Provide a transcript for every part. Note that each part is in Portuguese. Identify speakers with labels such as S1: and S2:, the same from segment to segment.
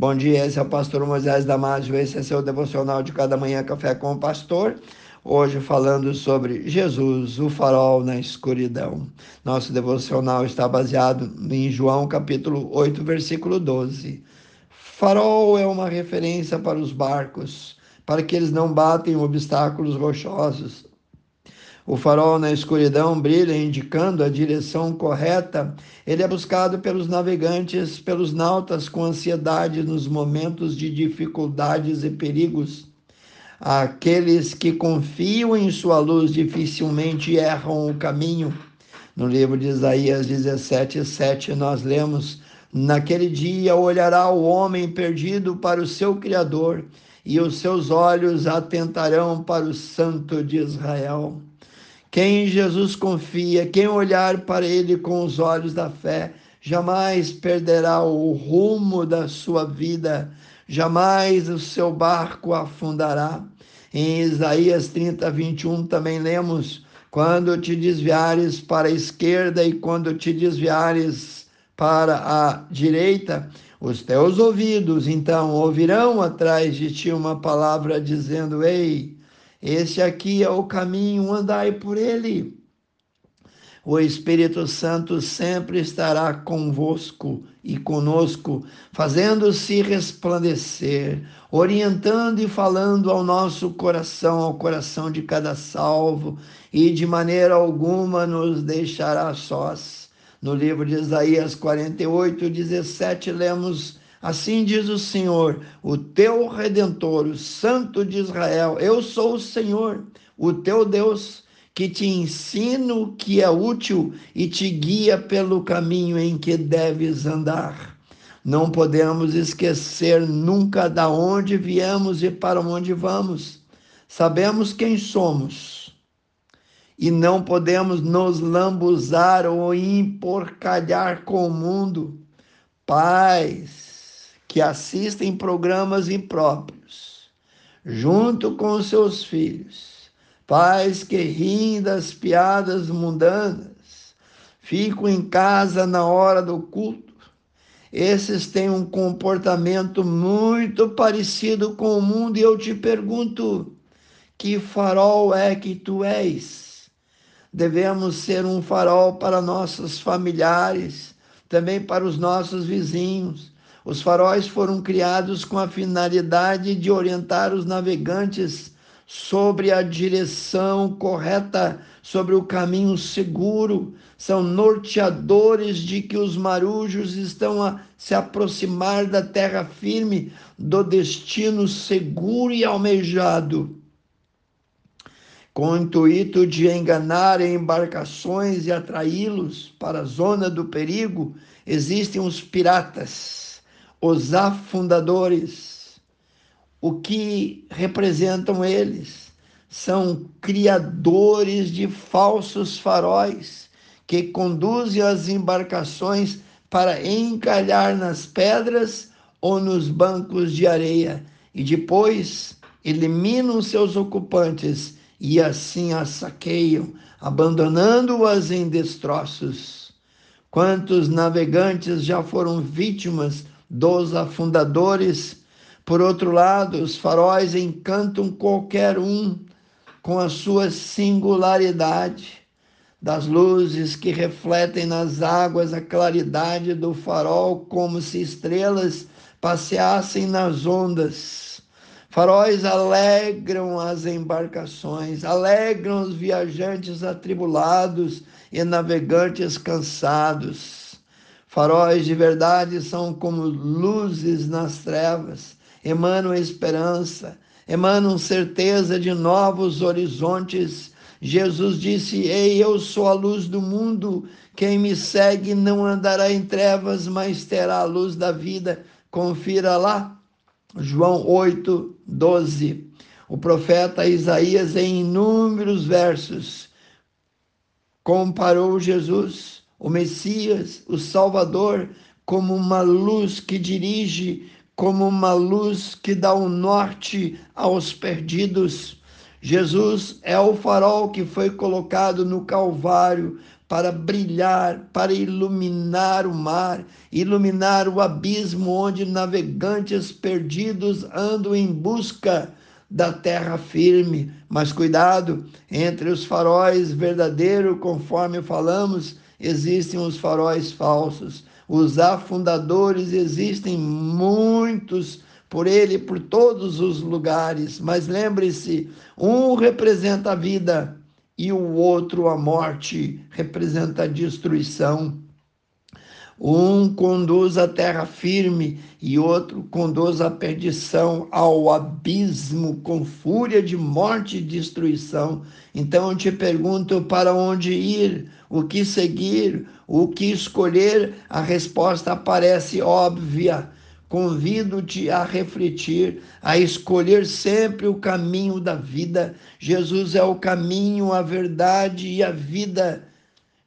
S1: Bom dia, esse é o pastor Moisés Damásio, esse é seu devocional de cada manhã, Café com o Pastor. Hoje falando sobre Jesus, o farol na escuridão. Nosso devocional está baseado em João capítulo 8, versículo 12. Farol é uma referência para os barcos, para que eles não batem obstáculos rochosos, o farol na escuridão brilha indicando a direção correta. Ele é buscado pelos navegantes, pelos nautas com ansiedade nos momentos de dificuldades e perigos. Aqueles que confiam em sua luz dificilmente erram o caminho. No livro de Isaías 17, 7, nós lemos: Naquele dia olhará o homem perdido para o seu Criador, e os seus olhos atentarão para o Santo de Israel. Quem em Jesus confia, quem olhar para ele com os olhos da fé, jamais perderá o rumo da sua vida, jamais o seu barco afundará. Em Isaías 30, 21 também lemos: Quando te desviares para a esquerda e quando te desviares para a direita, os teus ouvidos então ouvirão atrás de ti uma palavra dizendo: Ei, esse aqui é o caminho, andai por ele. O Espírito Santo sempre estará convosco e conosco, fazendo-se resplandecer, orientando e falando ao nosso coração, ao coração de cada salvo, e de maneira alguma nos deixará sós. No livro de Isaías 48, 17, lemos Assim diz o Senhor, o teu redentor, o Santo de Israel. Eu sou o Senhor, o teu Deus, que te ensino o que é útil e te guia pelo caminho em que deves andar. Não podemos esquecer nunca da onde viemos e para onde vamos. Sabemos quem somos e não podemos nos lambuzar ou emporcalhar com o mundo. Paz, que assistem programas impróprios, junto com seus filhos, pais que riem das piadas mundanas, ficam em casa na hora do culto. Esses têm um comportamento muito parecido com o mundo, e eu te pergunto: que farol é que tu és? Devemos ser um farol para nossos familiares, também para os nossos vizinhos os faróis foram criados com a finalidade de orientar os navegantes sobre a direção correta, sobre o caminho seguro. São norteadores de que os marujos estão a se aproximar da terra firme, do destino seguro e almejado. Com o intuito de enganar embarcações e atraí-los para a zona do perigo, existem os piratas os afundadores, o que representam eles? São criadores de falsos faróis que conduzem as embarcações para encalhar nas pedras ou nos bancos de areia e depois eliminam seus ocupantes e assim as saqueiam, abandonando-as em destroços. Quantos navegantes já foram vítimas dos afundadores. Por outro lado, os faróis encantam qualquer um com a sua singularidade, das luzes que refletem nas águas a claridade do farol, como se estrelas passeassem nas ondas. Faróis alegram as embarcações, alegram os viajantes atribulados e navegantes cansados. Faróis de verdade são como luzes nas trevas, emanam esperança, emanam certeza de novos horizontes. Jesus disse: Ei, eu sou a luz do mundo. Quem me segue não andará em trevas, mas terá a luz da vida. Confira lá, João 8, 12. O profeta Isaías, em inúmeros versos, comparou Jesus o Messias, o Salvador, como uma luz que dirige, como uma luz que dá o um norte aos perdidos. Jesus é o farol que foi colocado no Calvário para brilhar, para iluminar o mar, iluminar o abismo onde navegantes perdidos andam em busca da terra firme. Mas cuidado, entre os faróis verdadeiros, conforme falamos, existem os faróis falsos. Os afundadores existem muitos por ele por todos os lugares. Mas lembre-se, um representa a vida e o outro a morte, representa a destruição. Um conduz à terra firme e outro conduz à perdição, ao abismo, com fúria de morte e destruição. Então eu te pergunto para onde ir, o que seguir, o que escolher. A resposta parece óbvia. Convido-te a refletir, a escolher sempre o caminho da vida. Jesus é o caminho, a verdade e a vida.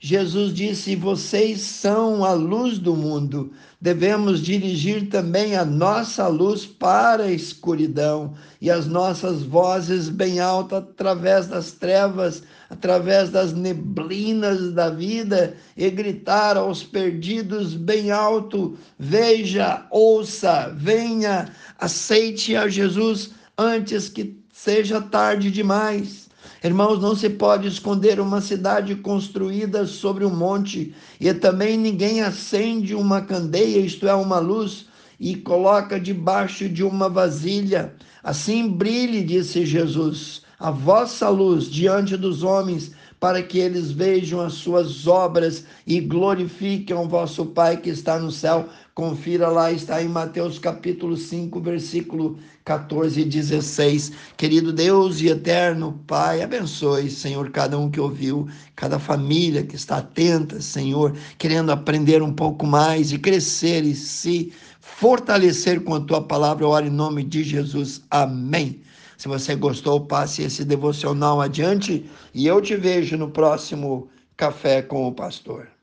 S1: Jesus disse: Vocês são a luz do mundo. Devemos dirigir também a nossa luz para a escuridão e as nossas vozes bem altas através das trevas, através das neblinas da vida e gritar aos perdidos bem alto: Veja, ouça, venha, aceite a Jesus antes que seja tarde demais. Irmãos, não se pode esconder uma cidade construída sobre um monte, e também ninguém acende uma candeia, isto é, uma luz, e coloca debaixo de uma vasilha. Assim brilhe, disse Jesus, a vossa luz diante dos homens, para que eles vejam as suas obras e glorifiquem o vosso Pai que está no céu. Confira lá, está em Mateus capítulo 5, versículo 14 e 16. Querido Deus e eterno Pai, abençoe, Senhor, cada um que ouviu, cada família que está atenta, Senhor, querendo aprender um pouco mais e crescer e se fortalecer com a tua palavra. oro em nome de Jesus. Amém. Se você gostou, passe esse devocional adiante e eu te vejo no próximo Café com o Pastor.